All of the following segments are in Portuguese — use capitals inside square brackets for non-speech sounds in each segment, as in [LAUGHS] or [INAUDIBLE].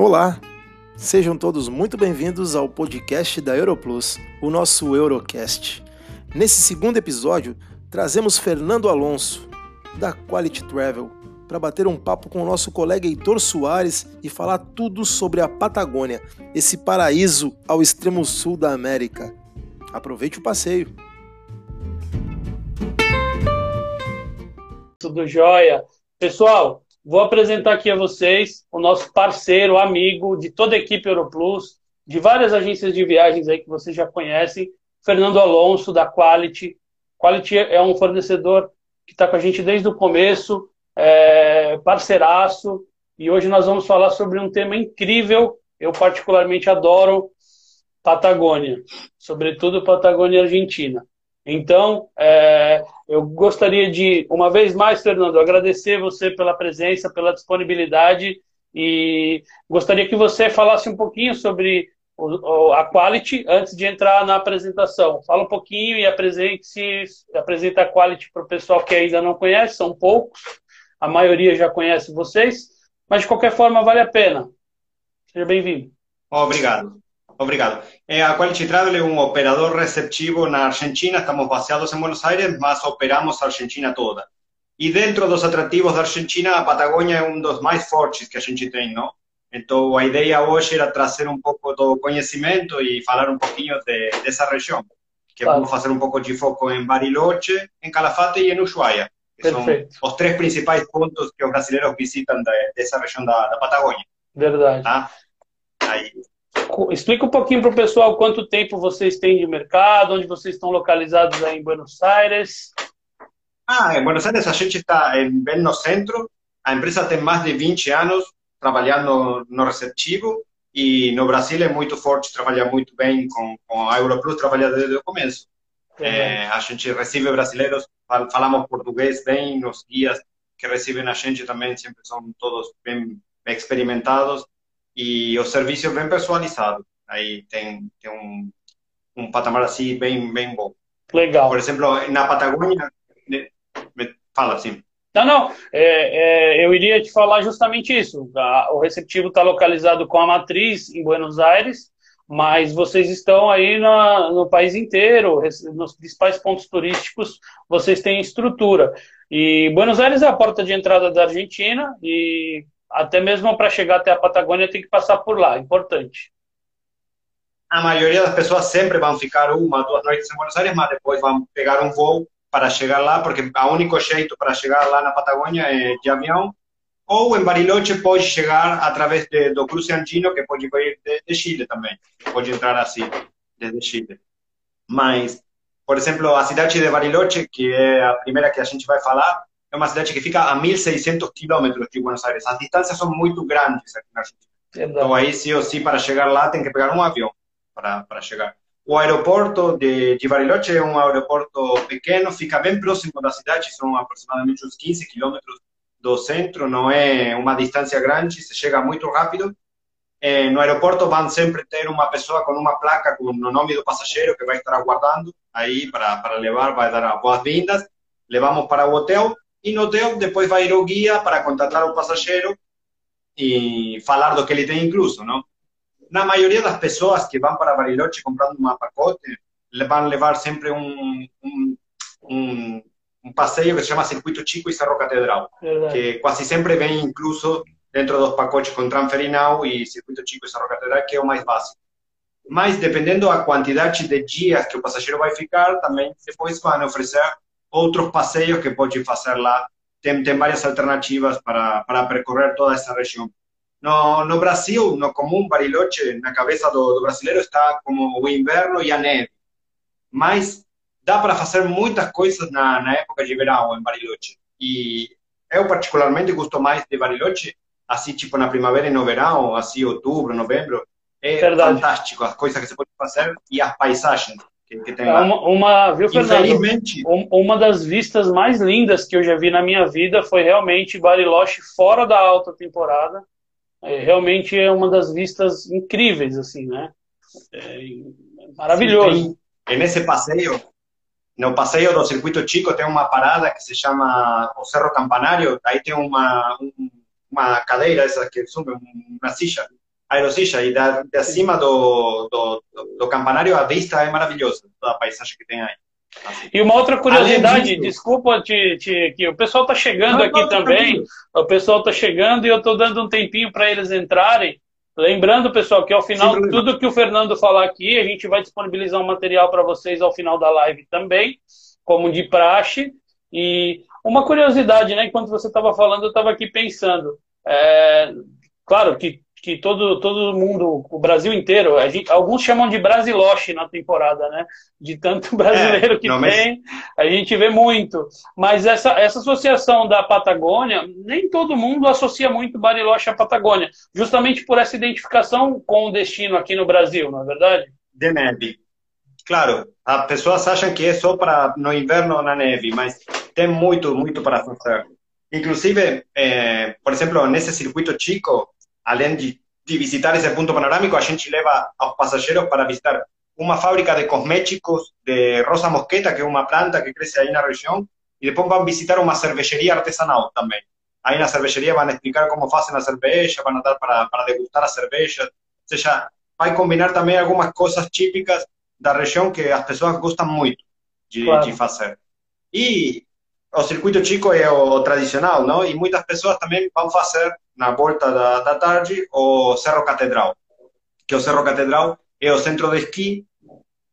Olá, sejam todos muito bem-vindos ao podcast da Europlus, o nosso Eurocast. Nesse segundo episódio, trazemos Fernando Alonso, da Quality Travel, para bater um papo com o nosso colega Heitor Soares e falar tudo sobre a Patagônia, esse paraíso ao extremo sul da América. Aproveite o passeio. Tudo jóia. Pessoal, Vou apresentar aqui a vocês o nosso parceiro, amigo de toda a equipe Europlus, de várias agências de viagens aí que vocês já conhecem, Fernando Alonso, da Quality. Quality é um fornecedor que está com a gente desde o começo, é parceiraço, e hoje nós vamos falar sobre um tema incrível. Eu particularmente adoro Patagônia, sobretudo Patagônia Argentina. Então, é, eu gostaria de, uma vez mais, Fernando, agradecer você pela presença, pela disponibilidade e gostaria que você falasse um pouquinho sobre o, a Quality antes de entrar na apresentação. Fala um pouquinho e apresente-se, apresenta a Quality para o pessoal que ainda não conhece, são poucos, a maioria já conhece vocês, mas de qualquer forma vale a pena. Seja bem-vindo. Obrigado. Obrigado. Eh, a Quality Travel é um operador receptivo na Argentina, estamos baseados em Buenos Aires, mas operamos a Argentina toda. E dentro dos atrativos da Argentina, a Patagônia é um dos mais fortes que a gente tem, não? Então, a ideia hoje era trazer um pouco do conhecimento e falar um pouquinho de, dessa região. Que claro. vamos fazer um pouco de foco em Bariloche, em Calafate e em Ushuaia. Que Perfeito. são os três principais pontos que os brasileiros visitam dessa região da, da Patagônia. Verdade. Tá? Aí, explica um pouquinho para o pessoal quanto tempo vocês têm de mercado, onde vocês estão localizados aí em Buenos Aires. Ah, em Buenos Aires a gente está bem no centro. A empresa tem mais de 20 anos trabalhando no receptivo e no Brasil é muito forte, trabalha muito bem com, com a Europlus, trabalha desde o começo. É, a gente recebe brasileiros, falamos português bem, os guias que recebem a gente também sempre são todos bem, bem experimentados e os serviços bem personalizados. Aí tem, tem um, um patamar assim bem, bem bom. Legal. Por exemplo, na Patagônia, fala assim. Não, não, é, é, eu iria te falar justamente isso. O receptivo está localizado com a matriz em Buenos Aires, mas vocês estão aí na, no país inteiro, nos principais pontos turísticos, vocês têm estrutura. E Buenos Aires é a porta de entrada da Argentina, e até mesmo para chegar até a Patagônia tem que passar por lá, importante. A maioria das pessoas sempre vão ficar uma, duas noites em Buenos Aires, mas depois vão pegar um voo para chegar lá, porque o único jeito para chegar lá na Patagônia é de avião, ou em Bariloche pode chegar através de, do cruze andino, que pode vir de, de Chile também, pode entrar assim, desde Chile. Mas, por exemplo, a cidade de Bariloche, que é a primeira que a gente vai falar, é uma cidade que fica a 1.600 quilômetros de Buenos Aires. As distâncias são muito grandes aqui na Argentina. Então, aí, sim ou sim, para chegar lá, tem que pegar um avião para, para chegar. O aeroporto de, de Bariloche é um aeroporto pequeno, fica bem próximo da cidade, são aproximadamente uns 15 quilômetros do centro, não é uma distância grande, se chega muito rápido. É, no aeroporto vão sempre ter uma pessoa com uma placa com o nome do passageiro que vai estar aguardando aí para, para levar, vai dar as boas-vindas. Levamos para o hotel e no hotel depois vai ir o guia para contratar o passageiro e falar do que ele tem incluso, não? Na maioria das pessoas que vão para Bariloche comprando um pacote, vão levar sempre um, um, um, um passeio que se chama Circuito Chico e Cerro Catedral, Verdade. que quase sempre vem incluso dentro dos pacotes com Transferinal e Circuito Chico e Cerro Catedral, que é o mais básico. Mas, dependendo da quantidade de dias que o passageiro vai ficar, também depois vão oferecer outros passeios que pode fazer lá. Tem, tem várias alternativas para, para percorrer toda essa região. No, no Brasil, no comum, Bariloche, na cabeça do, do brasileiro, está como o inverno e a neve. Mas dá para fazer muitas coisas na, na época de verão em Bariloche. E eu, particularmente, gosto mais de Bariloche, assim, tipo na primavera e no verão, assim, outubro, novembro. É Verdade. fantástico as coisas que você pode fazer e as paisagens que, que tem lá. Uma, uma, viu, Fernando? Uma das vistas mais lindas que eu já vi na minha vida foi realmente Bariloche fora da alta temporada. É, realmente é uma das vistas incríveis, assim, né? É maravilhoso. Sim, e nesse passeio, no passeio do Circuito Chico tem uma parada que se chama o Cerro Campanário, aí tem uma, uma cadeira, essa que sube, uma silla, aerosilla e da, de acima do, do, do, campanário a vista é maravilhosa, toda a paisagem que tem aí. Assim. E uma outra curiosidade, disso, desculpa te, te, que o pessoal está chegando não, aqui não, também, o pessoal está chegando e eu estou dando um tempinho para eles entrarem. Lembrando, pessoal, que ao final, Sim, tudo que o Fernando falar aqui, a gente vai disponibilizar um material para vocês ao final da live também, como de praxe. E uma curiosidade, né? Enquanto você estava falando, eu estava aqui pensando. É, claro que que todo, todo mundo, o Brasil inteiro, gente, alguns chamam de Brasiloche na temporada, né? De tanto [LAUGHS] brasileiro é, que não, tem, mas... a gente vê muito. Mas essa, essa associação da Patagônia, nem todo mundo associa muito Bariloche à Patagônia, justamente por essa identificação com o destino aqui no Brasil, não é verdade? De neve. Claro, as pessoas acham que é só para no inverno na neve, mas tem muito, muito para fazer. Inclusive, eh, por exemplo, nesse circuito chico, além de, de visitar esse ponto panorâmico, a gente leva aos passageiros para visitar uma fábrica de cosméticos de rosa mosqueta, que é uma planta que cresce aí na região, e depois vão visitar uma cervejaria artesanal também. Aí na cervejaria vão explicar como fazem a cerveja, vão dar para, para degustar a cerveja, ou seja, vai combinar também algumas coisas típicas da região que as pessoas gostam muito de, claro. de fazer. E o circuito chico é o tradicional, não? E muitas pessoas também vão fazer na volta da, da tarde o Cerro Catedral, que o Cerro Catedral é o centro de esqui.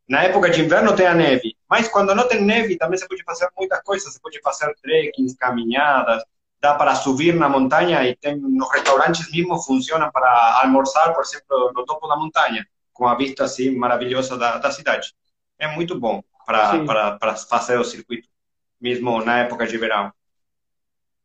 Na época de inverno tem a neve, mas quando não tem neve também se pode fazer muitas coisas. Se pode fazer trekkings, caminhadas, dá para subir na montanha e tem nos restaurantes mesmo funcionam para almoçar, por exemplo, no topo da montanha, com a vista assim maravilhosa da, da cidade. É muito bom para fazer o circuito, mesmo na época de verão.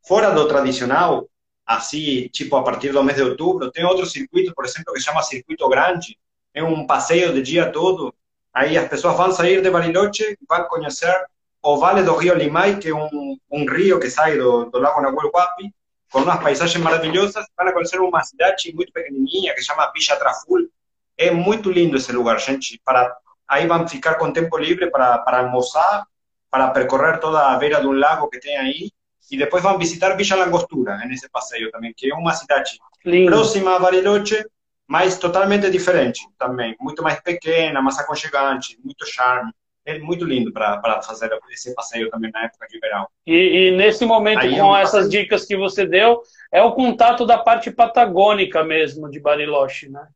Fora do tradicional, así, tipo a partir del mes de outubro. Tem outro circuito, por exemplo, que se chama Circuito Grande. É um passeio de dia todo. Aí as pessoas vão sair de Bariloche, vão conhecer o Vale do Rio Limay, que é um, um rio que sai do, do Lago Nahuel Huapi, com umas paisagens maravilhosas. Vão conhecer uma cidade muito pequenininha que se chama Villa Traful. É muito lindo esse lugar, gente. Para aí vão ficar com tempo livre para, para almoçar, para percorrer toda a beira de um lago que tem aí e depois vão visitar Villa Langostura, nesse passeio também, que é uma cidade Lindo. próxima a Bariloche, mas totalmente diferente também, muito mais pequena, mais aconchegante, muito charme. É muito lindo para fazer esse passeio também na época de verão. E, e nesse momento, Aí com é essas passeio. dicas que você deu, é o contato da parte patagônica mesmo de Bariloche, né?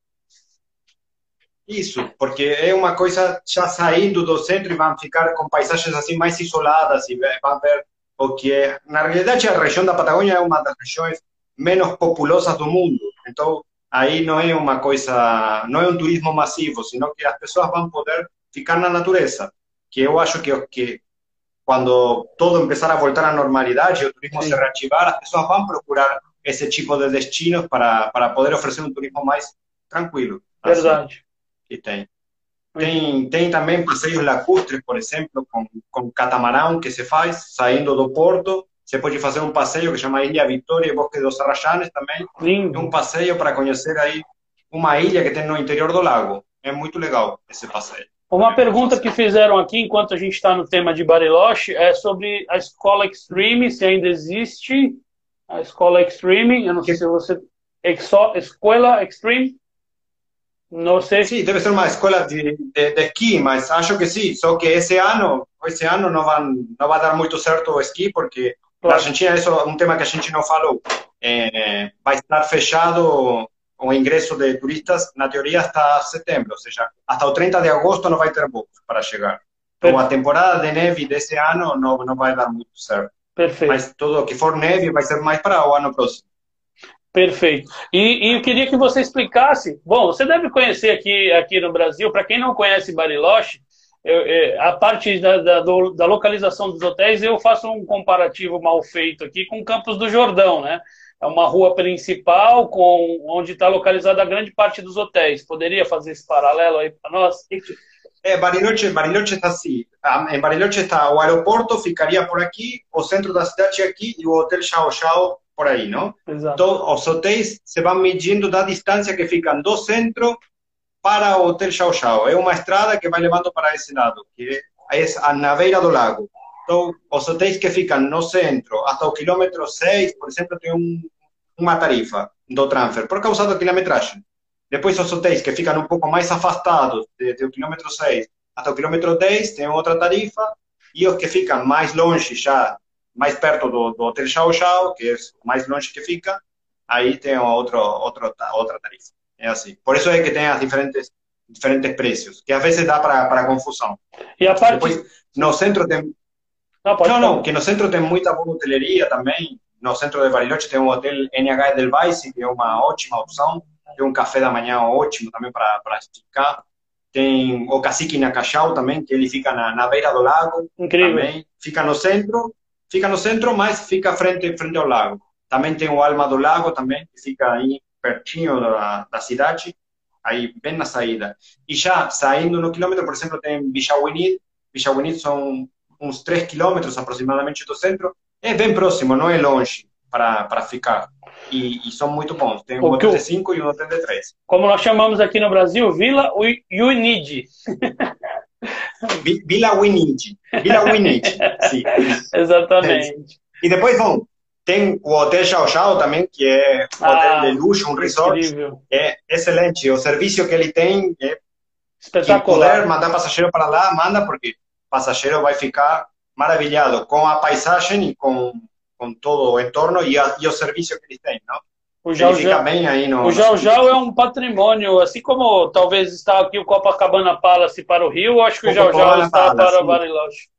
Isso, porque é uma coisa já saindo do centro e vão ficar com paisagens assim mais isoladas e vão ver porque na realidade a região da Patagônia é uma das regiões menos populosas do mundo. Então, aí não é uma coisa, não é um turismo massivo, senão que as pessoas vão poder ficar na natureza. Que eu acho que, que quando todo começar a voltar à normalidade, o turismo Sim. se reativar, as pessoas vão procurar esse tipo de destinos para, para poder oferecer um turismo mais tranquilo. Verdade. Assim, que tem. Tem, tem também passeios lacustres, por exemplo, com, com catamarão que se faz, saindo do porto. Você pode fazer um passeio que chama Ilha Vitória e Bosque dos Arrajanes também. Lindo. É um passeio para conhecer aí uma ilha que tem no interior do lago. É muito legal esse passeio. Uma pergunta que fizeram aqui, enquanto a gente está no tema de Bariloche, é sobre a escola Extreme, se ainda existe a escola Extreme. Eu não sei se você. Escola Extreme? No sé. Sí, debe ser una escuela de, de, de, esquí, mas acho que sí, só que ese año, ese año no, van, no va a dar muito certo o esqui, porque claro. na Argentina, isso é um tema que a gente não falou, é, vai estar fechado o ingresso de turistas, na teoria, hasta setembro, ou seja, hasta o 30 de agosto não vai ter voos para chegar. Então, a temporada de neve desse ano não, não vai dar muito certo. Perfeito. Mas tudo que for neve vai ser mais para o ano próximo. Perfeito. E, e, eu queria que você explicasse. Bom, você deve conhecer aqui, aqui no Brasil, para quem não conhece Bariloche, eu, eu, a parte da, da, do, da, localização dos hotéis, eu faço um comparativo mal feito aqui com Campos do Jordão, né? É uma rua principal com onde está localizada a grande parte dos hotéis. Poderia fazer esse paralelo aí para nós? É, Bariloche, Bariloche está assim. Em Bariloche está o aeroporto, ficaria por aqui, o centro da cidade aqui e o Hotel Chao Chao por aí, não? Exato. Então, os hotéis se vão medindo da distância que ficam do centro para o Hotel Chao Chao. É uma estrada que vai levando para esse lado, que é na beira do lago. Então, os hotéis que ficam no centro, até o quilômetro 6, por exemplo, tem um, uma tarifa do transfer, por causa da quilometragem. Depois os hotéis que ficam um pouco mais afastados, desde o quilômetro 6 até o quilômetro 10, tem outra tarifa, e os que ficam mais longe, já mais perto do, do Hotel Xiao Xiao, que é o mais longe que fica, aí tem outro, outro, outra tarifa. É assim. Por isso é que tem as diferentes diferentes preços, que às vezes dá para confusão. E a parte... Depois, no centro tem... Não, não, não, que no centro tem muita boa hoteleria também. No centro de Bariloche tem o hotel NH del Vice, que é uma ótima opção. Tem um café da manhã ótimo também para esticar. Tem o Cacique Nacachau também, que ele fica na, na beira do lago. Incrível. Também. Fica no centro, fica no centro, mas fica frente, frente ao lago. Também tem o Alma do Lago também, que fica aí pertinho da, da cidade aí bem na saída. E já saindo no quilômetro, por exemplo, tem Bichawinit. Bichawinit são uns 3 quilômetros aproximadamente do centro. É bem próximo, não é longe para, para ficar. E, e, são muito bons. Tem um hotel de 5 e um hotel de 3. Como nós chamamos aqui no Brasil, Vila Unid. [LAUGHS] Vila Winid. Vila Winid, sim. Exatamente. E depois vão tem o Hotel Xiao Xiao também, que é um ah, hotel de luxo, um resort. Incrível. É excelente. O serviço que ele tem é espetacular. poder mandar passageiro para lá, manda, porque passageiro vai ficar maravilhado com a paisagem e com, com todo o entorno e, a, e o serviço que ele tem, não? O Jau no, o Jau Jau é um patrimônio, assim como talvez está aqui o Copacabana Palace para o Rio, acho que o Jau Jau está para o Bariloche.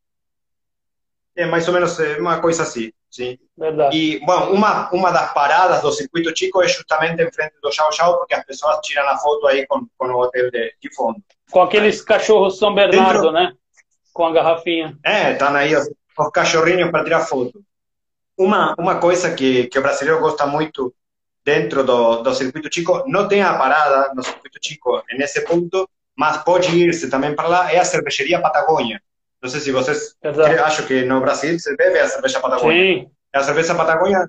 É mais ou menos é uma coisa assim. Sim. Verdade. E, bom, uma, uma das paradas do circuito Chico é justamente em frente do Chau Chau, porque as pessoas tiram a foto aí com, com o hotel de, de fundo. Com aqueles cachorros São Bernardo, Dentro... né? Com a garrafinha. É, estão aí os, os cachorrinhos para tirar foto. Uma, uma coisa que, que o brasileiro gosta muito dentro do, do circuito Chico, não tem a parada no circuito Chico nesse ponto, mas pode ir-se também para lá, é a cervejaria Patagônia. Não sei se vocês acham que no Brasil se bebe a cerveja Patagônia. Sim. A cerveja Patagônia,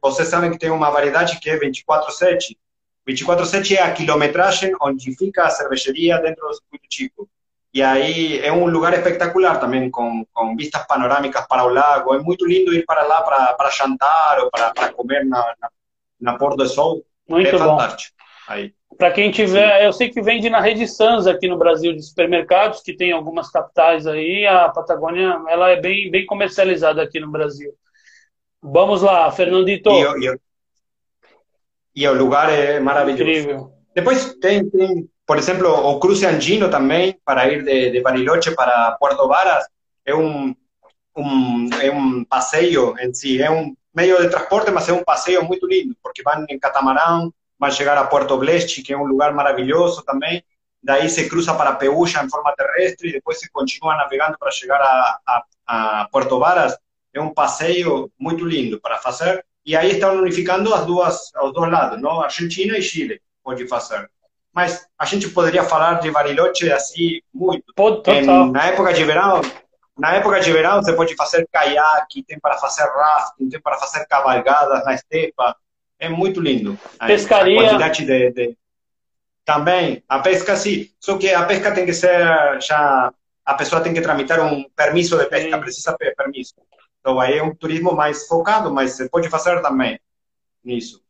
vocês sabem que tem uma variedade que é 24/7. 24/7 é a quilometragem onde fica a cervejaria dentro do circuito Chico. E aí é um lugar espetacular também, com, com vistas panorâmicas para o lago. É muito lindo ir para lá para, para jantar ou para, para comer na, na, na Pôr do Sol. Muito é bom. fantástico. Aí. Para quem tiver, Sim. eu sei que vende na rede Sans aqui no Brasil de supermercados, que tem algumas capitais aí, a Patagônia ela é bem, bem comercializada aqui no Brasil. Vamos lá, Fernandito. E, e, e o lugar é maravilhoso. Incrível. Depois tem, tem, por exemplo, o cruce andino também, para ir de, de Bariloche para Puerto Varas. É um, um, é um passeio em si, é um meio de transporte, mas é um passeio muito lindo, porque vão em catamarão, vai chegar a Puerto Bleste, que é um lugar maravilhoso também. Daí se cruza para Peúcha em forma terrestre e depois se continua navegando para chegar a, a, a Puerto Varas. É um passeio muito lindo para fazer. E aí estão unificando as duas, os dois lados, não? Argentina e Chile pode fazer. Mas a gente poderia falar de Bariloche assim muito. Total. na época de verão, na época de verão você pode fazer caiaque, tem para fazer rafting, tem para fazer cavalgadas na estepa, é muito lindo. Pescaria. A quantidade de, de, Também, a pesca sim, só que a pesca tem que ser já... A pessoa tem que tramitar um permisso de pesca, sim. precisa ter permisso. Então aí é um turismo mais focado, mas você pode fazer também nisso.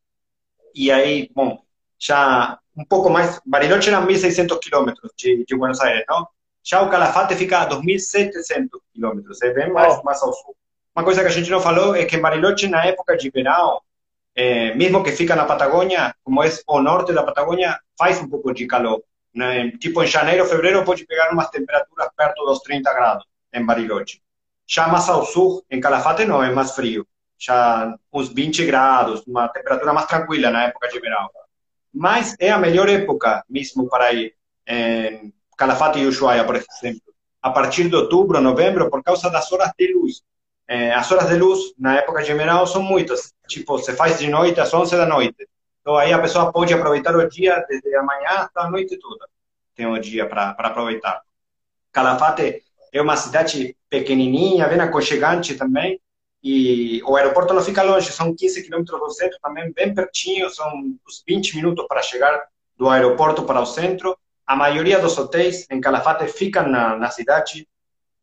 E aí, bom, já um pouco mais... Bariloche era 1.600 quilômetros de, de Buenos Aires, não? Já o Calafate fica a 2.700 quilômetros, é bem mais, oh. mais ao sul. Uma coisa que a gente não falou é que Bariloche, na época de verão, eh, mesmo que fica na Patagônia, como é o norte da Patagônia, faz um pouco de calor. Né? Tipo, em janeiro, fevereiro, pode pegar umas temperaturas perto dos 30 graus em Bariloche. Já mais ao sul, em Calafate, não, é mais frio. Já uns 20 graus, uma temperatura mais tranquila na época de verão. Mas é a melhor época mesmo para ir em Calafate e Ushuaia, por exemplo. A partir de outubro, novembro, por causa das horas de luz. Eh, as horas de luz, na época de verão, são muitas. Tipo, se faz de noite às 11 da noite. Então, aí a pessoa pode aproveitar o dia desde a manhã até a noite toda. Tem o dia para aproveitar. Calafate é uma cidade pequenininha, bem aconchegante também. E o aeroporto não fica longe, são 15 quilômetros do centro, também bem pertinho, são uns 20 minutos para chegar do aeroporto para o centro. A maioria dos hotéis em Calafate ficam na, na cidade,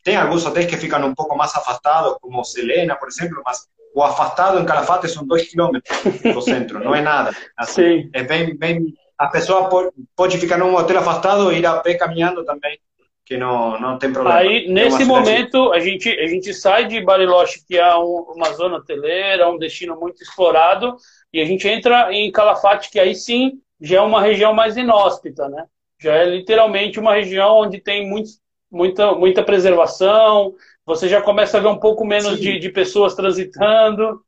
tem alguns hotéis que ficam um pouco mais afastados, como Selena, por exemplo, mas o afastado em Calafate são dois quilômetros do centro, não é nada. Assim, é bem, bem a pessoa pode, pode ficar num hotel afastado e ir a pé caminhando também, que não, não tem problema. Aí, nesse momento, a gente, a gente sai de Bariloche, que é um, uma zona hoteleira, um destino muito explorado, e a gente entra em Calafate, que aí sim já é uma região mais inóspita, né? Já é literalmente uma região onde tem muito, muita, muita preservação, você já começa a ver um pouco menos de, de, pessoas transitando.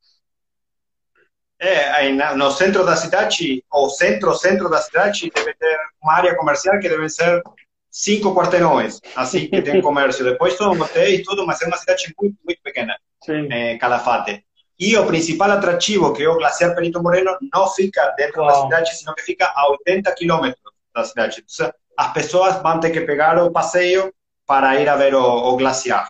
É, aí no centro da cidade, ou centro-centro da cidade, deve ter uma área comercial que deve ser cinco quarteirões, assim que tem [LAUGHS] comércio. Depois todo hotéis, tudo, mas é uma cidade muito, muito pequena, é, Calafate. E o principal atrativo, que é o Glaciar Perito Moreno, não fica dentro da cidade, sino que fica a 80 quilômetros da cidade. As pessoas vão ter que pegar o passeio para ir a ver o, o glaciar.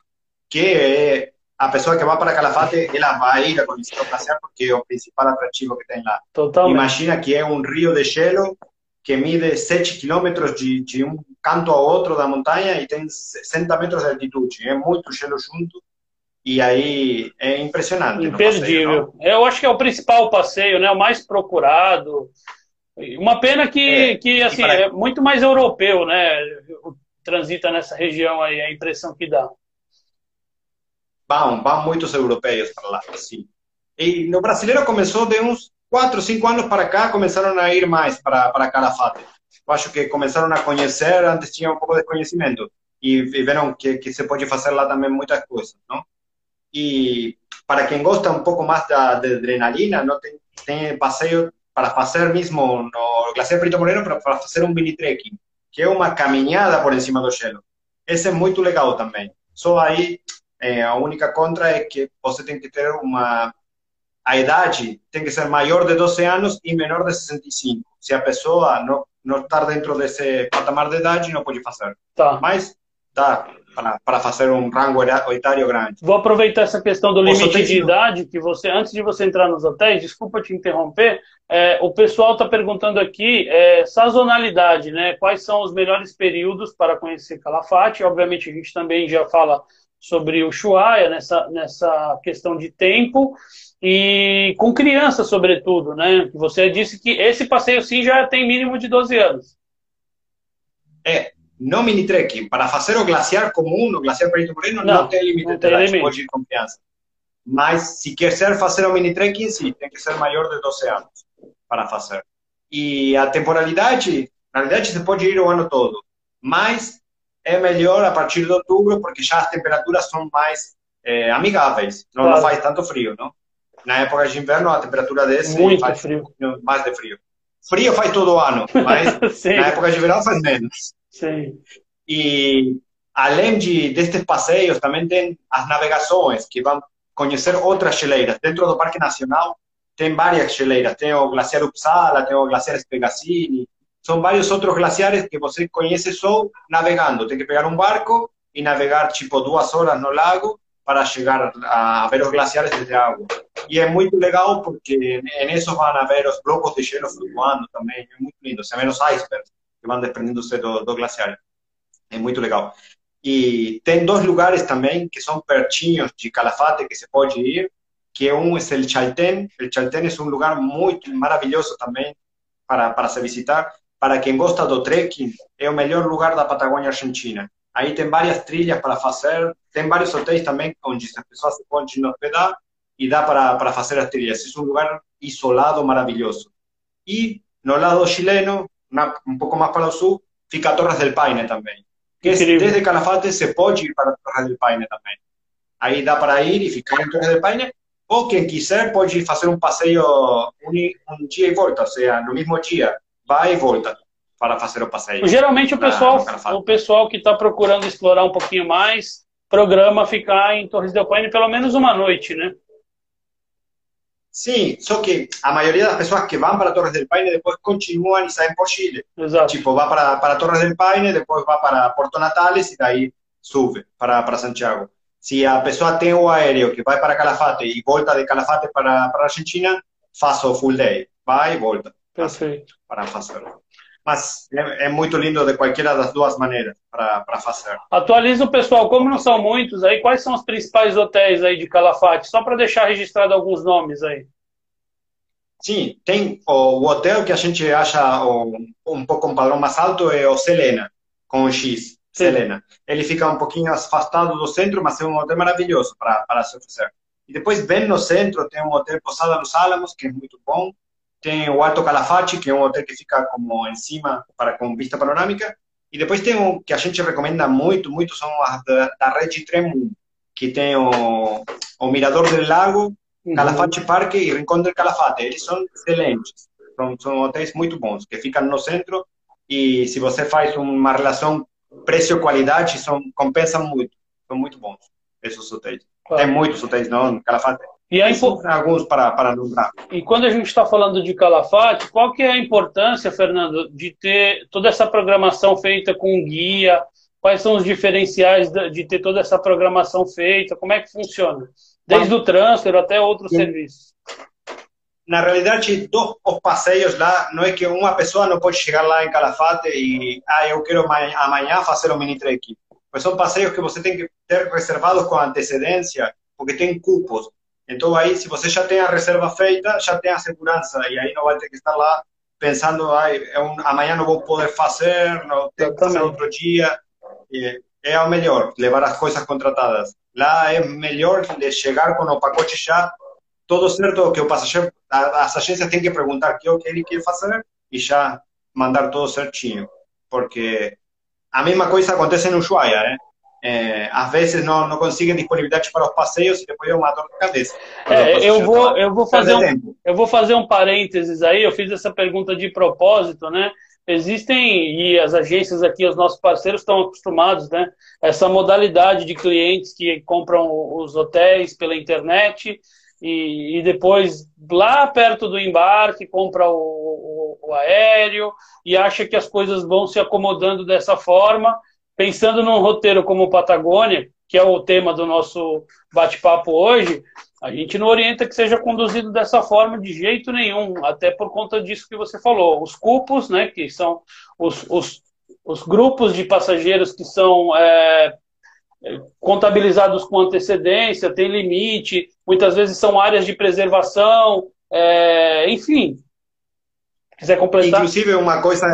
Que é, a pessoa que vai para Calafate, [LAUGHS] ela vai ir a conhecer o glaciar porque é o principal atrativo que tem lá. Totalmente. Imagina que é um rio de gelo que mide 7 quilômetros de, de um canto ao outro da montanha e tem 60 metros de altitude. É muito gelo junto e aí é impressionante. Imperdível. Passeio, Eu acho que é o principal passeio, né? O mais procurado. Uma pena que, é, que assim, pra... é muito mais europeu, né? Transita nessa região aí, a impressão que dá. Vão, vão muitos europeus para lá, sim. E no brasileiro começou de uns 4, 5 anos para cá, começaram a ir mais para, para Calafate. Eu acho que começaram a conhecer, antes tinha um pouco de conhecimento. E, viram que, que se pode fazer lá também muitas coisas, não? E para quem gosta um pouco mais da, de adrenalina, não tem, tem passeio para fazer mesmo no Glaciar Perito Moreno para, para fazer um mini trekking, que é uma caminhada por cima do gelo. Esse é muito legal também. Só aí, é, a única contra é que você tem que ter uma... A idade tem que ser maior de 12 anos e menor de 65. Se a pessoa não, não estar dentro desse patamar de idade, não pode fazer. Tá. Mas dá para fazer um rango etário grande. Vou aproveitar essa questão do limite de idade que você, antes de você entrar nos hotéis, desculpa te interromper, é, o pessoal está perguntando aqui é, sazonalidade, né? Quais são os melhores períodos para conhecer Calafate? Obviamente a gente também já fala sobre o Chuaia nessa nessa questão de tempo e com criança sobretudo, né? Você disse que esse passeio sim já tem mínimo de 12 anos. É, no mini trekking, para fazer o glaciar comum, o glaciar Perito Moreno, não, não tem limite de idade, pode ir confiança. Mas se quiser fazer o mini trekking, sim, tem que ser maior de 12 anos para fazer. E a temporalidade, na realidade, você pode ir o ano todo, mas é melhor a partir de outubro, porque já as temperaturas são mais é, amigáveis, não, claro. não, faz tanto frio, não? Na época de inverno, a temperatura desce Muito faz frio. mais de frio. Frio faz todo ano, [LAUGHS] mas na época de verão faz menos. Sim. E além de destes passeios, também tem as navegações, que vão conhecer outras geleiras. Dentro do Parque Nacional tem várias geleiras. Tem o Glaciar Uppsala, tem o Glaciar Spegazzini. São vários outros glaciares que você conhece só navegando. Tem que pegar um barco e navegar tipo duas horas no lago para chegar a ver os glaciares desde a água. E é muito legal porque nisso vão haver os blocos de gelo flutuando também. É muito lindo. Se vê os icebergs que vão desprendendo-se do, do glaciar. É muito legal. E tem dois lugares também que são pertinhos de Calafate que se pode ir, que um é o Chaltén. O Chaltén é um lugar muito maravilhoso também para, para se visitar. Para quem gosta do trekking, é o melhor lugar da Patagônia Argentina. Aí tem várias trilhas para fazer, tem vários hotéis também onde as pessoas se podem hospedar e dá para, para fazer as trilhas. É um lugar isolado, maravilhoso. E no lado chileno, una, un poco más para el sur, fica Torres del Paine también. Que es, desde Calafate se pode ir para Torres del Paine também. Aí dá para ir e ficar em Torres del Paine, ou quem quiser pode fazer um passeio um, um dia e volta, ou seja, no mesmo dia, vai e volta para fazer o passeio. Geralmente o pessoal, o pessoal que está procurando explorar um pouquinho mais, programa ficar em Torres del Paine pelo menos uma noite, né? Sim, só que a maioria das pessoas que vão para Torres del Paine depois continuam e saem por Chile. Exato. Tipo, vai para, para Torres del Paine, depois vai para Porto Natales e daí sube para, para Santiago. Se a pessoa tem o aéreo que vai para Calafate e volta de Calafate para, para a Argentina, faz o full day. Vai e volta. Perfeito. Para fazer. Mas é, é, muito lindo de qualquer das duas maneiras para fazer. Atualiza o pessoal, como não são muitos aí, quais são os principais hotéis aí de Calafate? Só para deixar registrado alguns nomes aí. Sim, tem o, o, hotel que a gente acha o, um pouco um padrão mais alto é o Selena, com X, Sim. Selena. Ele fica um pouquinho afastado do centro, mas é um hotel maravilhoso para, para se oferecer. E depois, bem no centro, tem um hotel Posada dos Álamos, que é muito bom. Tem o Alto Calafate, que é um hotel que fica como em cima, para, com vista panorâmica. E depois tem um que a gente recomenda muito, muito, são as da, da Rede Tremum, que tem o, o Mirador do Lago, uhum. Calafate Parque e Rincón del Calafate. Eles são excelentes. São, são hotéis muito bons, que ficam no centro e se você faz uma relação preço-qualidade, são compensam muito. São muito bons esses hotéis. Claro. Tem muitos hotéis, não, Calafate. E alguns para, para lembrar. E quando a gente está falando de Calafate, qual que é a importância, Fernando, de ter toda essa programação feita com guia? Quais são os diferenciais de ter toda essa programação feita? Como é que funciona? Desde o transfer até outros Sim. serviços. Na realidade, dos os passeios lá, não é que uma pessoa não pode chegar lá em Calafate e, ah, eu quero amanhã fazer um mini trek. Pois são passeios que você tem que ter reservados com antecedência, porque tem cupos. Então aí, se você já tem a reserva feita, já tem a segurança e aí não vai ter que estar lá pensando, ai, um, amanhã não vou poder fazer, não tenho que fazer outro dia. É o melhor, levar as coisas contratadas. Lá é melhor de chegar com o pacote já todo certo, que o passageiro, as agências têm que perguntar o que ele quer fazer e já mandar tudo certinho. Porque a mesma coisa acontece no Ushuaia, né? É, às vezes não, não conseguem disponibilidade para os passeios e depois é uma dor de cabeça. É, eu, vou, eu, vou fazer um, eu vou fazer um parênteses aí, eu fiz essa pergunta de propósito, né? Existem, e as agências aqui, os nossos parceiros estão acostumados, né? Essa modalidade de clientes que compram os hotéis pela internet e, e depois, lá perto do embarque, compra o, o, o aéreo e acha que as coisas vão se acomodando dessa forma pensando num roteiro como Patagônia, que é o tema do nosso bate-papo hoje, a gente não orienta que seja conduzido dessa forma de jeito nenhum, até por conta disso que você falou. Os cupos, né, que são os, os, os grupos de passageiros que são é, contabilizados com antecedência, tem limite, muitas vezes são áreas de preservação, é, enfim. Quiser completar? Inclusive, uma coisa,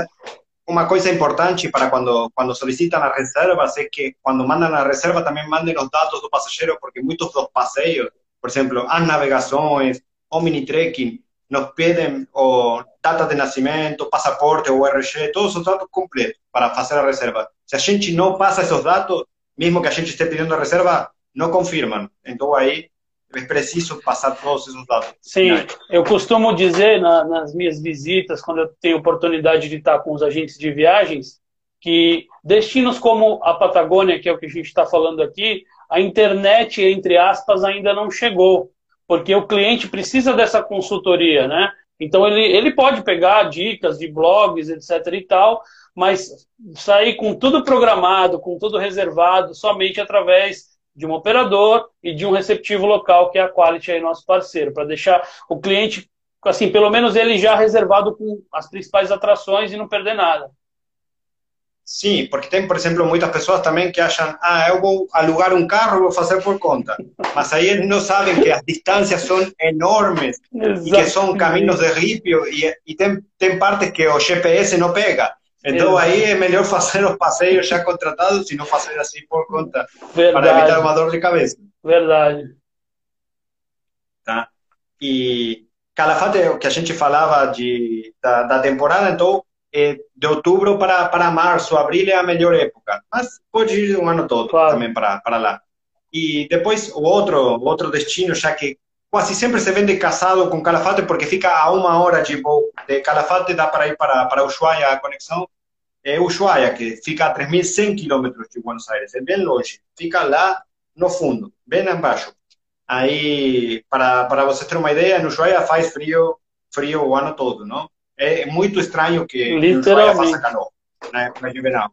uma coisa importante para quando quando solicitam a reserva é que quando mandam a reserva também mandem os dados do passageiro, porque muitos dos passeios, por exemplo, as navegações, o mini trekking, nos pedem o data de nascimento, passaporte, o RG, todos os dados completos para fazer a reserva. Se a gente não passa esses dados, mesmo que a gente esteja pedindo a reserva, não confirmam. Então aí é preciso passar todos esses dados. Sim, eu costumo dizer na, nas minhas visitas, quando eu tenho oportunidade de estar com os agentes de viagens, que destinos como a Patagônia, que é o que a gente está falando aqui, a internet, entre aspas, ainda não chegou, porque o cliente precisa dessa consultoria, né? Então ele, ele pode pegar dicas de blogs, etc e tal, mas sair com tudo programado, com tudo reservado, somente através de um operador e de um receptivo local, que é a Quality aí, nosso parceiro, para deixar o cliente, assim, pelo menos ele já reservado com as principais atrações e não perder nada. Sim, porque tem, por exemplo, muitas pessoas também que acham, ah, eu vou alugar um carro, vou fazer por conta. Mas aí eles não sabem que as distâncias são enormes e que são caminhos de ripio e, e tem, tem partes que o GPS não pega. Então aí é melhor fazer os passeios já contratados e não fazer assim por conta, Verdade. para evitar uma dor de cabeça. Verdade. Tá? E Calafate, o que a gente falava de, da, da temporada, então, é de outubro para, para março, abril é a melhor época. Mas pode ir o ano todo claro. também para, para lá. E depois o outro, outro destino, já que quase sempre se vende casado com Calafate, porque fica a uma hora de voo de Calafate, dá para ir para, para Ushuaia a conexão, é Ushuaia, que fica a 3.100 quilômetros de Buenos Aires, é bem longe, fica lá no fundo, bem embaixo. Aí, para, para você ter uma ideia, no Ushuaia faz frio, frio o ano todo, não? É muito estranho que no Ushuaia faça calor na época de verão.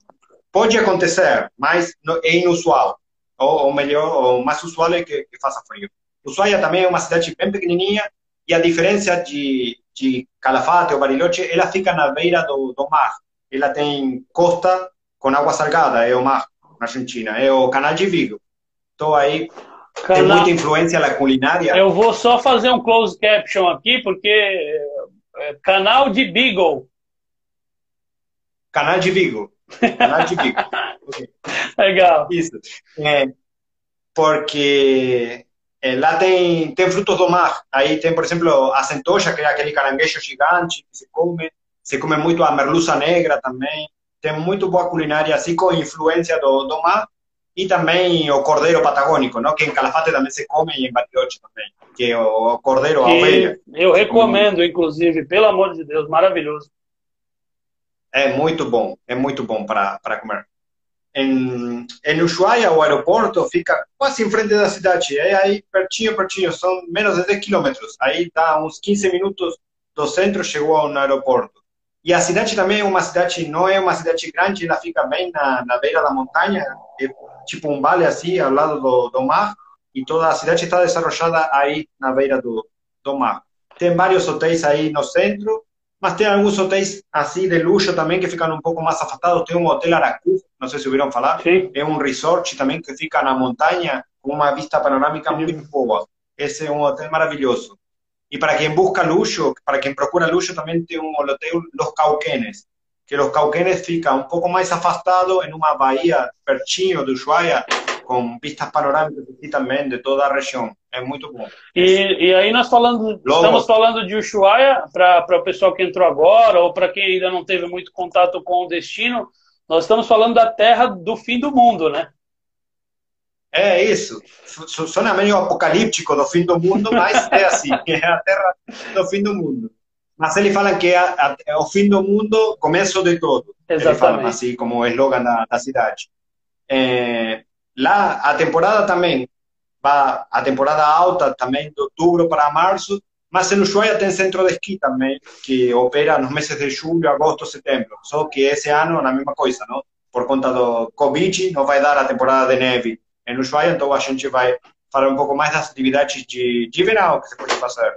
Pode acontecer, mas é inusual. Ou, ou melhor, o mais usual é que, que faça frio. Ushuaia também é uma cidade bem pequenininha e a diferença de, de Calafate ou Bariloche, ela fica na beira do, do mar ela tem costa com água salgada, é o mar na Argentina, é o canal de Vigo. Então aí. Tem muita influência na culinária. Eu vou só fazer um close caption aqui, porque é, canal de Beagle. Canal de Beagle. Canal de Beagle. okay. [LAUGHS] Legal. Isso. É, porque é, lá tem, tem frutos do mar. Aí tem, por exemplo, a centocha, que é aquele caranguejo gigante que se come. Se come muito a merluza negra também. Tem muito boa culinária, assim, com influência do, do mar. E também o cordeiro patagônico, não? que em Calafate também se come e em Bariloche também. Que é o cordeiro, a ovelha. Eu recomendo, inclusive, pelo amor de Deus, maravilhoso. É muito bom, é muito bom para comer em, em Ushuaia, o aeroporto fica quase em frente da cidade. É aí pertinho, pertinho, são menos de 10 quilômetros. Aí dá uns 15 minutos do centro, chegou ao aeroporto. E a cidade também é uma cidade, não é uma cidade grande, ela fica bem na, na beira da montanha, é tipo um vale assim, ao lado do, do mar, e toda a cidade está desarrollada aí na beira do, do mar. Tem vários hotéis aí no centro, mas tem alguns hotéis assim de luxo também que ficam um pouco mais afastados. Tem um hotel Aracu, não sei se ouviram falar. Sim. É um resort também que fica na montanha com uma vista panorâmica muito boa. Esse é um hotel maravilhoso. E para quem busca luxo, para quem procura luxo, também tem um hotel Los Cauquenes, que Los Cauquenes fica um pouco mais afastado em uma baía pertinho do Ushuaia, com vistas panorâmicas aqui também de toda a região. É muito bom. E, e aí nós falando, estamos falando de Ushuaia, para o pessoal que entrou agora, ou para quem ainda não teve muito contato com o destino, nós estamos falando da terra do fim do mundo, né? É isso. Sona meio apocalíptico do fim do mundo, mas é assim, é a terra do fim do mundo. Mas eles falam que é, é o fim do mundo, começo de tudo. Exatamente. Eles falam assim, como o slogan da, da cidade. É, Lá a temporada também, a temporada alta também de outubro para março, mas em Ushuaia tem centro de esqui também, que opera nos meses de julho, agosto, setembro. Só que esse ano é a mesma coisa, não? Por conta do Covid, não vai dar a temporada de neve em Ushuaia, então a gente vai falar um pouco mais das atividades de, de verão que se pode fazer.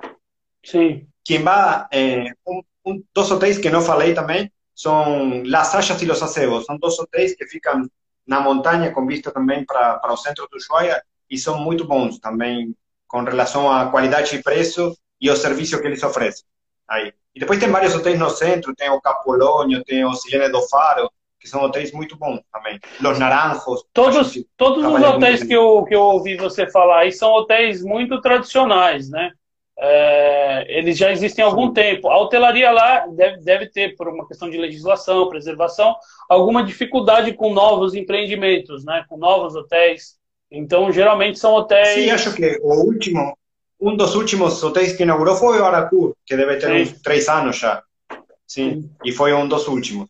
Sim. Quem vai, é, um, um, dos hotéis que não falei também, são Las Sayas e Los Acebos. São dois hotéis que ficam na montanha, com vista também para, para o centro do Ushuaia, e são muito bons também com relação à qualidade e preço e o serviço que eles oferecem. Aí. E depois tem vários hotéis no centro, tem o Capolônio, tem o Silene do Faro, que são hotéis muito bons também. Los Naranjos. Todos, todos os hotéis que eu, que eu ouvi você falar aí são hotéis muito tradicionais, né? É, eles já existem há algum Sim. tempo. A hotelaria lá deve, deve ter, por uma questão de legislação, preservação, alguma dificuldade com novos empreendimentos, né? com novos hotéis. Então, geralmente são hotéis. Sim, acho que o último, um dos últimos hotéis que inaugurou foi o Aracur, que deve ter Sim. uns três anos já. Sim, Sim, e foi um dos últimos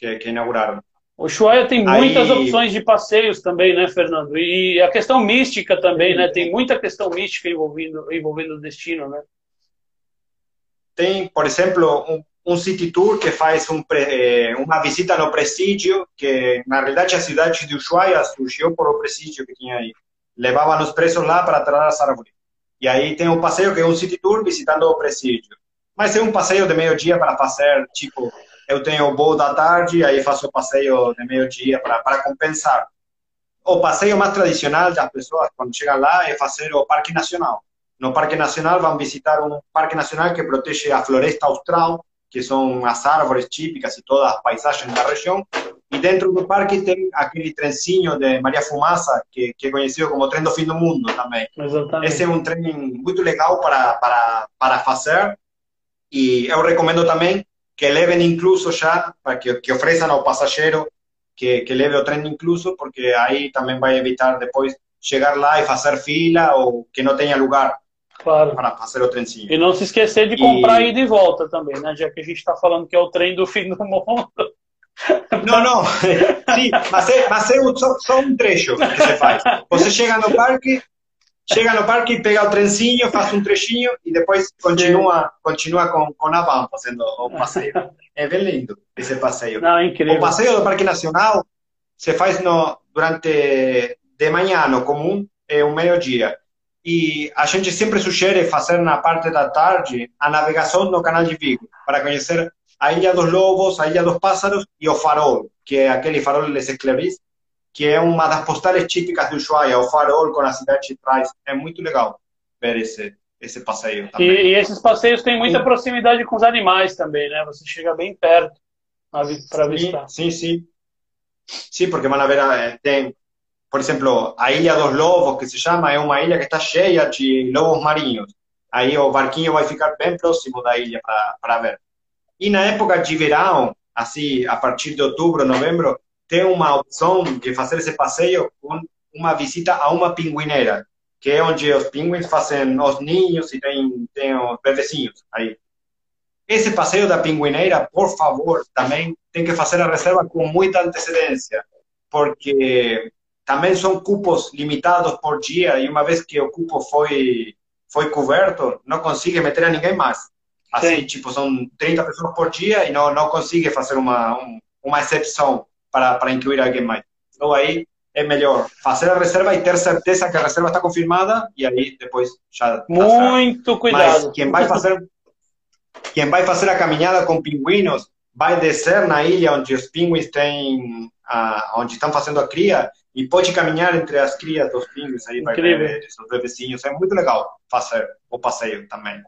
que, que inauguraram. O Ushuaia tem muitas Aí... opções de passeios também, né, Fernando? E a questão mística também, né? Tem muita questão mística envolvendo, envolvendo o destino, né? Tem, por exemplo, um, um city tour que faz um, eh, uma visita no presídio, que na realidade a cidade de Ushuaia surgiu por o presídio que tinha aí. Levavam os presos lá para atrás das árvores. E aí tem um passeio que é um city tour visitando o presídio. Mas é um passeio de meio dia para fazer, tipo, eu tenho o voo da tarde, aí faço o passeio de meio-dia para compensar. O passeio mais tradicional das pessoas, quando chegam lá, é fazer o Parque Nacional. No Parque Nacional vão visitar um Parque Nacional que protege a floresta austral, que são as árvores típicas e todas as paisagens da região. E dentro do parque tem aquele trenzinho de Maria Fumaça, que, que é conhecido como trem do fim do mundo também. Exatamente. Esse é um trem muito legal para, para, para fazer. E eu recomendo também que levem incluso já, para que, que ofereçam ao passageiro que, que leve o trem incluso, porque aí também vai evitar depois chegar lá e fazer fila ou que não tenha lugar claro. para fazer o trenzinho. E não se esquecer de comprar e... ida e volta também, né? Já que a gente está falando que é o trem do fim do mundo. Não, não. Sim, mas é, mas é só, só um trecho que você faz. Você chega no parque, chega no parque, pega o trenzinho, faz um trechinho e depois continua, continua com, com a van fazendo o passeio. É bem lindo esse passeio. Não, incrível. O passeio do Parque Nacional se faz no, durante de manhã, no comum, é o meio-dia. E a gente sempre sugere fazer na parte da tarde a navegação no Canal de Vigo, para conhecer a Ilha dos Lobos, a Ilha dos Pássaros e o Farol, que é aquele farol Les Escleris, que é uma das postales típicas do Ushuaia, o farol com a cidade de trás. É muito legal ver esse, esse passeio. E, e, esses passeios têm muita proximidade com os animais também, né? Você chega bem perto para visitar. Sim, sim. Sim, porque van a ver, eh, tem, por exemplo, a Ilha dos Lobos, que se chama, é uma ilha que está cheia de lobos marinhos. Aí o barquinho vai ficar bem próximo da ilha para ver. E na época de verão, assim, a partir de outubro, novembro, tem uma opção de fazer esse passeio com uma visita a uma pinguineira, que é onde os pinguins fazem os ninhos e tem, tem os bebezinhos aí. Esse passeio da pinguineira, por favor, também tem que fazer a reserva com muita antecedência, porque também são cupos limitados por dia e uma vez que o cupo foi foi coberto, não consegue meter a ninguém mais. Assim, Sim. tipo, são 30 pessoas por dia e não, não consegue fazer uma, uma exceção para, para incluir alguém mais. Então, aí é melhor fazer a reserva e ter certeza que a reserva está confirmada e aí depois já. Muito cuidado. Mas quem vai fazer quem vai fazer a caminhada com pinguinos vai descer na ilha onde os pinguins têm, onde estão fazendo a cria e pode caminhar entre as crias dos pinguins aí vai ver os bebezinhos. É muito legal fazer o passeio também.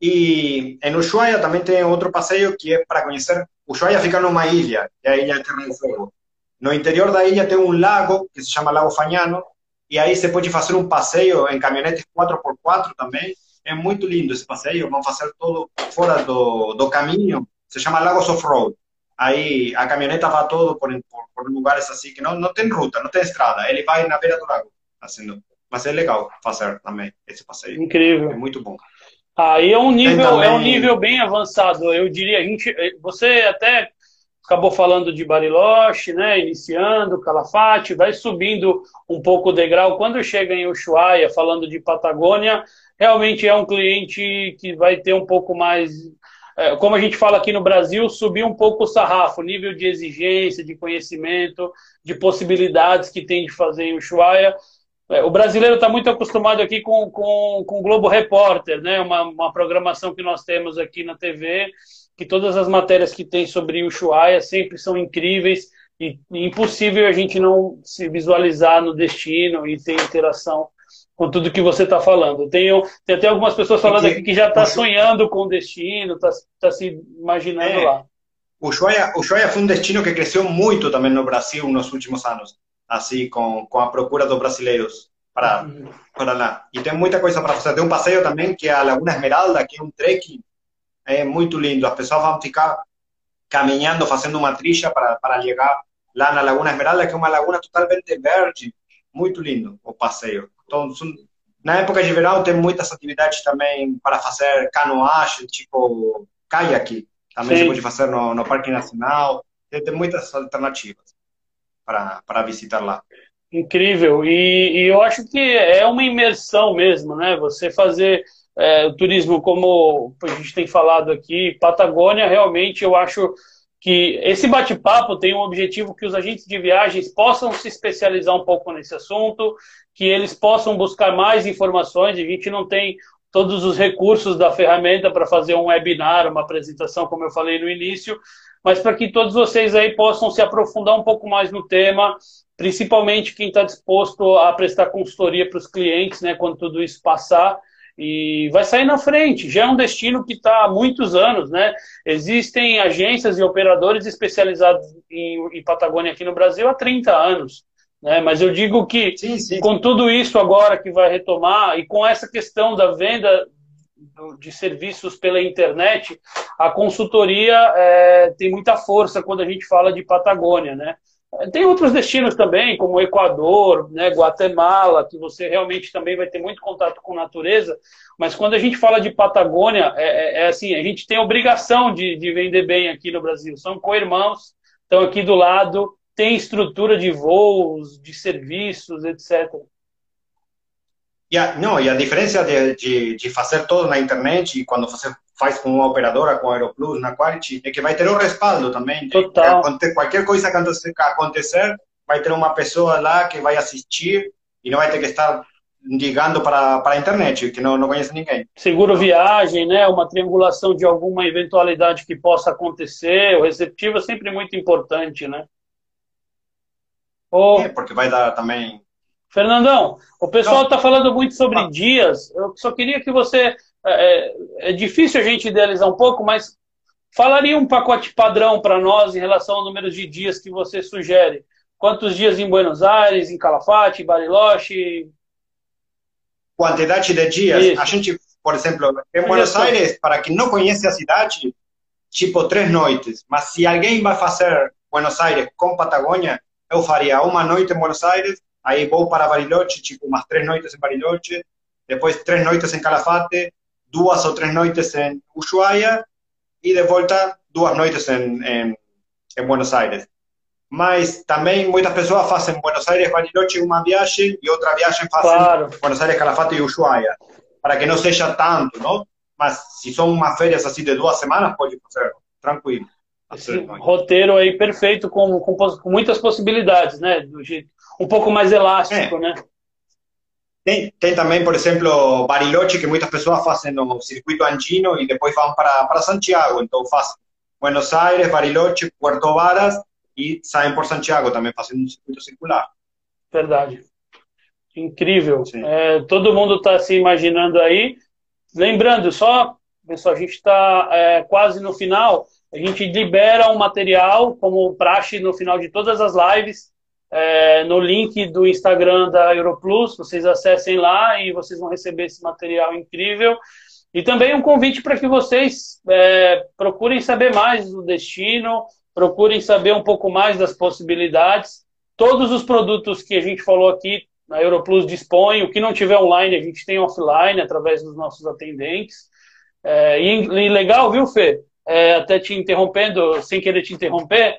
E em Ushuaia também tem outro passeio que é para conhecer. Ushuaia fica numa ilha, que é a Ilha Terra do Fogo. No interior da ilha tem um lago que se chama Lago Fagnano, e aí você pode fazer um passeio em caminhonetes 4x4 também, é muito lindo esse passeio, vamos fazer todo fora do, do caminho, se chama Lagos Off-Road. Aí a caminhoneta vai todo por, por, por, lugares assim que não, não tem ruta, não tem estrada, ele vai na beira do lago, assim, mas é legal fazer também esse passeio. Incrível. É muito bom. Aí é um nível, também... é um nível bem avançado. Eu diria, a gente, você até acabou falando de Bariloche, né, iniciando, Calafate, vai subindo um pouco o degrau. Quando chega em Ushuaia, falando de Patagônia, realmente é um cliente que vai ter um pouco mais, é, como a gente fala aqui no Brasil, subir um pouco o sarrafo, nível de exigência, de conhecimento, de possibilidades que tem de fazer em Ushuaia. É, o brasileiro está muito acostumado aqui com, com, com o Globo Repórter, né? Uma, uma programação que nós temos aqui na TV, que todas as matérias que tem sobre o Ushuaia sempre são incríveis e, e impossível a gente não se visualizar no destino e ter interação com tudo que você está falando. Tenho, tem até algumas pessoas falando aqui que já está sonhando com o destino, está tá se imaginando é, lá. O Ushuaia, Ushuaia foi um destino que cresceu muito também no Brasil nos últimos anos, assim, com, com a procura dos brasileiros para, para lá. E tem muita coisa para fazer. Tem um passeio também que é a Laguna Esmeralda, que é um trekking, é muito lindo. As pessoas vão ficar caminhando, fazendo uma trilha para, para chegar lá na Laguna Esmeralda, que é uma laguna totalmente verde, muito lindo o passeio. Então, na época de verão tem muitas atividades também para fazer canoagem, tipo caiaque, também Sim. se pode fazer no, no Parque Nacional, tem, tem muitas alternativas para, visitar lá. Incrível, e, e, eu acho que é uma imersão mesmo, né? Você fazer é, o turismo como a gente tem falado aqui, Patagônia, realmente eu acho que esse bate-papo tem um objetivo que os agentes de viagens possam se especializar um pouco nesse assunto, que eles possam buscar mais informações. A gente não tem todos os recursos da ferramenta para fazer um webinar, uma apresentação, como eu falei no início, mas para que todos vocês aí possam se aprofundar um pouco mais no tema, principalmente quem está disposto a prestar consultoria para os clientes, né, quando tudo isso passar e vai sair na frente. Já é um destino que está há muitos anos, né? Existem agências e operadores especializados em, em, Patagônia aqui no Brasil há 30 anos. Né? Mas eu digo que sim, sim. com tudo isso agora que vai retomar e com essa questão da venda de serviços pela internet, a consultoria é, tem muita força quando a gente fala de Patagônia, né? Tem outros destinos também, como Equador, né, Guatemala, que você realmente também vai ter muito contato com natureza, mas quando a gente fala de Patagônia, é, é, é assim, a gente tem obrigação de, de vender bem aqui no Brasil. São co-irmãos, estão aqui do lado, tem estrutura de voos, de serviços, etc. Yeah, não, e a diferença de, de, de fazer tudo na internet e quando você faz com uma operadora, com a Aeroplus, na Quality, é que vai ter o respaldo também. Total. Qualquer coisa que acontecer, vai ter uma pessoa lá que vai assistir e não vai ter que estar ligando para, para a internet, que não, não conhece ninguém. Seguro viagem, né? Uma triangulação de alguma eventualidade que possa acontecer. O receptivo é sempre muito importante, né? Oh. É, porque vai dar também. Fernandão, o pessoal está falando muito sobre ah. dias. Eu só queria que você. É, é, é difícil a gente idealizar um pouco, mas falaria um pacote padrão para nós em relação ao número de dias que você sugere. Quantos dias em Buenos Aires, em Calafate, Bariloche? Quantidade de dias. Isso. A gente, por exemplo, em Buenos Aires, para quem não conhece a cidade, tipo três noites. Mas se alguém vai fazer Buenos Aires com Patagônia, eu faria uma noite em Buenos Aires, aí vou para Bariloche, tipo umas três noites em Bariloche, depois três noites em Calafate, duas ou três noites em Ushuaia e de volta duas noites em, Buenos Aires mas também muitas pessoas fazem Buenos Aires, Bariloche uma viagem e outra viagem fazem claro. Buenos Aires, Calafate e Ushuaia, para que não seja tanto, não? Mas se são uma férias assim de duas semanas, pode fazer, tranquilo. Esse roteiro aí perfeito, com, com, com, muitas possibilidades, né? Do jeito, um pouco mais elástico, é. né? Tem, tem também, por exemplo, Bariloche, que muitas pessoas fazem no circuito andino e depois vão para, para Santiago. Então fazem Buenos Aires, Bariloche, Puerto Varas e saem por Santiago também fazendo um circuito circular. Verdade. Incrível. É, todo mundo está se imaginando aí. Lembrando, só, pessoal, a gente está é, quase no final. A gente libera um material, como praxe no final de todas as lives, é, no link do Instagram da Europlus. Vocês acessem lá e vocês vão receber esse material incrível. E também um convite para que vocês é, procurem saber mais do destino, procurem saber um pouco mais das possibilidades. Todos os produtos que a gente falou aqui, a Europlus dispõe. O que não tiver online, a gente tem offline, através dos nossos atendentes. É, e, e, legal, viu, Fê? É, até te interrompendo, sem querer te interromper,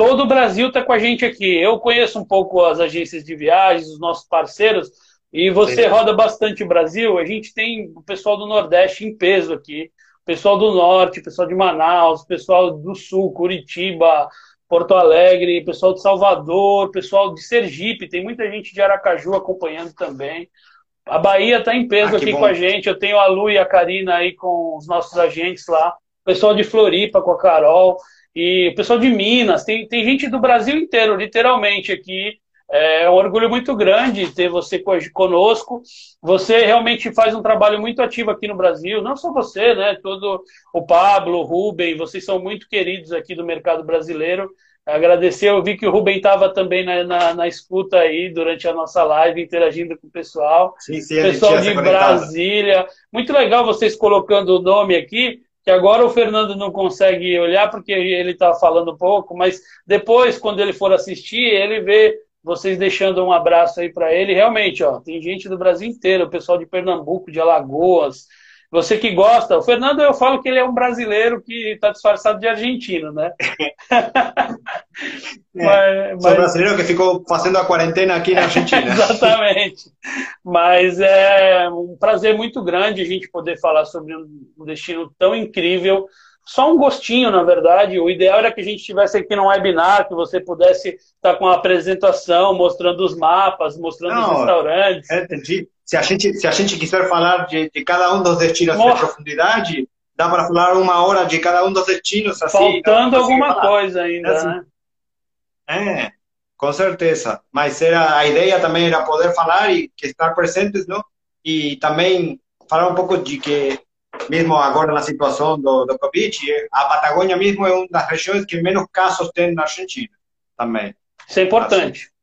todo o Brasil está com a gente aqui. Eu conheço um pouco as agências de viagens, os nossos parceiros, e você roda bastante o Brasil. A gente tem o pessoal do Nordeste em peso aqui pessoal do norte, pessoal de Manaus, pessoal do sul, Curitiba, Porto Alegre, pessoal de Salvador, pessoal de Sergipe, tem muita gente de Aracaju acompanhando também. A Bahia está em peso ah, aqui bom. com a gente. Eu tenho a Lu e a Karina aí com os nossos agentes lá. pessoal de Floripa com a Carol. E o pessoal de Minas. Tem, tem gente do Brasil inteiro, literalmente, aqui é um orgulho muito grande ter você conosco. Você realmente faz um trabalho muito ativo aqui no Brasil, não só você, né? Todo o Pablo, o Rubem, vocês são muito queridos aqui do mercado brasileiro. Agradecer, eu vi que o Rubem estava também na, na, na, escuta aí durante a nossa live, interagindo com o pessoal. Sim, sim, pessoal de Brasília. Muito legal vocês colocando o nome aqui que agora o Fernando não consegue olhar porque ele está falando pouco, mas depois, quando ele for assistir, ele vê vocês deixando um abraço aí para ele. Realmente, ó, tem gente do Brasil inteiro, o pessoal de Pernambuco, de Alagoas. Você que gosta, o Fernando, eu falo que ele é um brasileiro que está disfarçado de argentino, né? [LAUGHS] [LAUGHS] é, mas, Sou brasileiro que ficou fazendo a quarentena aqui na Argentina. [LAUGHS] Exatamente. Mas é um prazer muito grande a gente poder falar sobre um destino tão incrível só um gostinho, na verdade. O ideal era que a gente estivesse aqui no webinar, que você pudesse estar com a apresentação, mostrando os mapas, mostrando Não, os restaurantes. É, entendi. Se a gente, se a gente quiser falar de, de cada um dos destinos em profundidade, dá para falar uma hora de cada um dos destinos. Assim, Faltando alguma falar. coisa ainda, é assim. né? É, com certeza. Mas era, a ideia também era poder falar e estar presentes, não? E também falar um pouco de que mesmo agora na situação do, do Covid, a Patagônia mesmo é uma das regiões que menos casos tem na Argentina também. Isso é importante. Assim.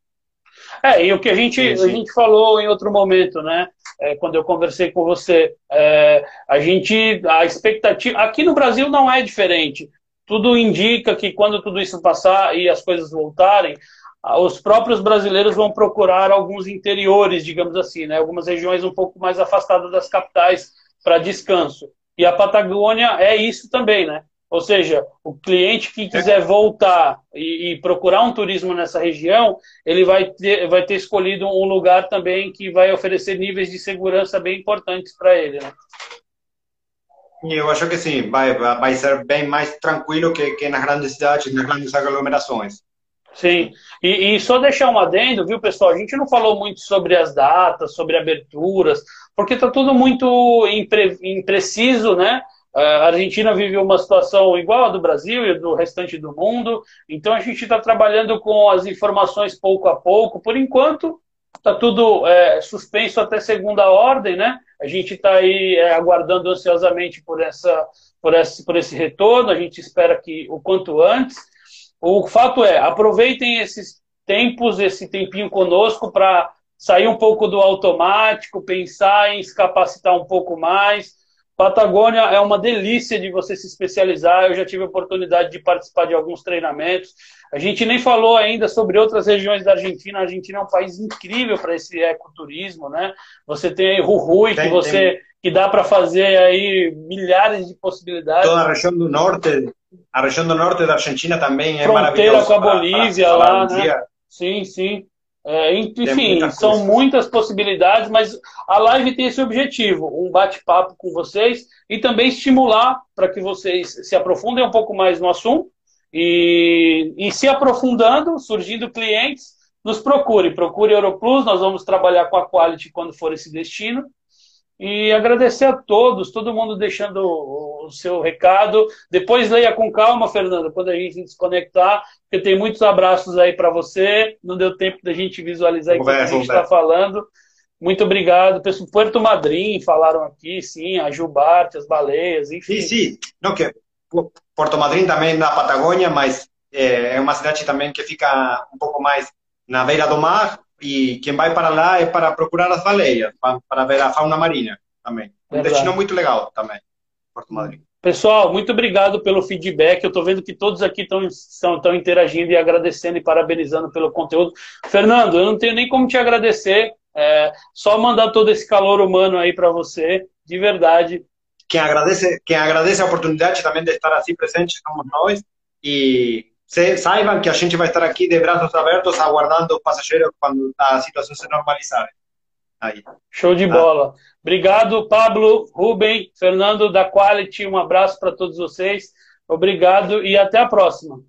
É, e o que a gente, sim, sim. a gente falou em outro momento, né? É, quando eu conversei com você, é, a gente, a expectativa, aqui no Brasil não é diferente. Tudo indica que quando tudo isso passar e as coisas voltarem, os próprios brasileiros vão procurar alguns interiores, digamos assim, né? Algumas regiões um pouco mais afastadas das capitais para descanso. E a Patagônia é isso também, né? Ou seja, o cliente que quiser voltar e, e, procurar um turismo nessa região, ele vai ter, vai ter escolhido um lugar também que vai oferecer níveis de segurança bem importantes para ele. Né? Eu acho que sim, vai, vai ser bem mais tranquilo que, que nas grandes cidades, nas grandes aglomerações. Sim, e, e, só deixar um adendo, viu, pessoal? A gente não falou muito sobre as datas, sobre aberturas, porque está tudo muito impre, impreciso, né? A Argentina vive uma situação igual à do Brasil e do restante do mundo, então a gente está trabalhando com as informações pouco a pouco. Por enquanto, está tudo é, suspenso até segunda ordem, né? A gente está aí é, aguardando ansiosamente por, essa, por, esse, por esse retorno, a gente espera que o quanto antes. O fato é, aproveitem esses tempos, esse tempinho conosco para sair um pouco do automático, pensar em se capacitar um pouco mais, Patagônia é uma delícia de você se especializar. Eu já tive a oportunidade de participar de alguns treinamentos. A gente nem falou ainda sobre outras regiões da Argentina. A Argentina é um país incrível para esse ecoturismo, né? Você tem aí Jujuy, que você tem. que dá para fazer aí milhares de possibilidades. Toda a região do norte, a região do norte da Argentina também é maravilhosa. Fronteira com a Bolívia lá, né? Sim, sim. É, enfim, muita são muitas possibilidades, mas a live tem esse objetivo: um bate-papo com vocês e também estimular para que vocês se aprofundem um pouco mais no assunto e, e se aprofundando, surgindo clientes, nos procure. Procure Europlus, nós vamos trabalhar com a Quality quando for esse destino. E agradecer a todos, todo mundo deixando o, seu recado. Depois leia com calma, Fernanda, quando a gente desconectar, porque tem muitos abraços aí para você. Não deu tempo da gente visualizar o que a gente está falando. Muito obrigado. Pessoal, Puerto Madryn falaram aqui, sim, a Jubarte, as baleias, enfim. Sim, sim. Não, que Porto Madryn também na Patagônia, mas é, é uma cidade também que fica um pouco mais na beira do mar, e quem vai para lá é para procurar as baleias, para ver a fauna marinha também. Um destino muito legal também, Porto Madryn. Pessoal, muito obrigado pelo feedback. Eu estou vendo que todos aqui estão interagindo e agradecendo e parabenizando pelo conteúdo. Fernando, eu não tenho nem como te agradecer. É, só mandar todo esse calor humano aí para você, de verdade. Quem agradece, quem agradece a oportunidade também de estar assim presente somos nós. E se, saibam que a gente vai estar aqui de braços abertos, aguardando os passageiros quando a situação se normalizar. Aí. Show de bola. Obrigado, Pablo, Rubem, Fernando da Quality. Um abraço para todos vocês. Obrigado e até a próxima.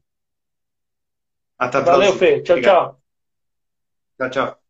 Até a Valeu, próxima. Fê. Tchau, Obrigado. tchau. Tchau, tchau.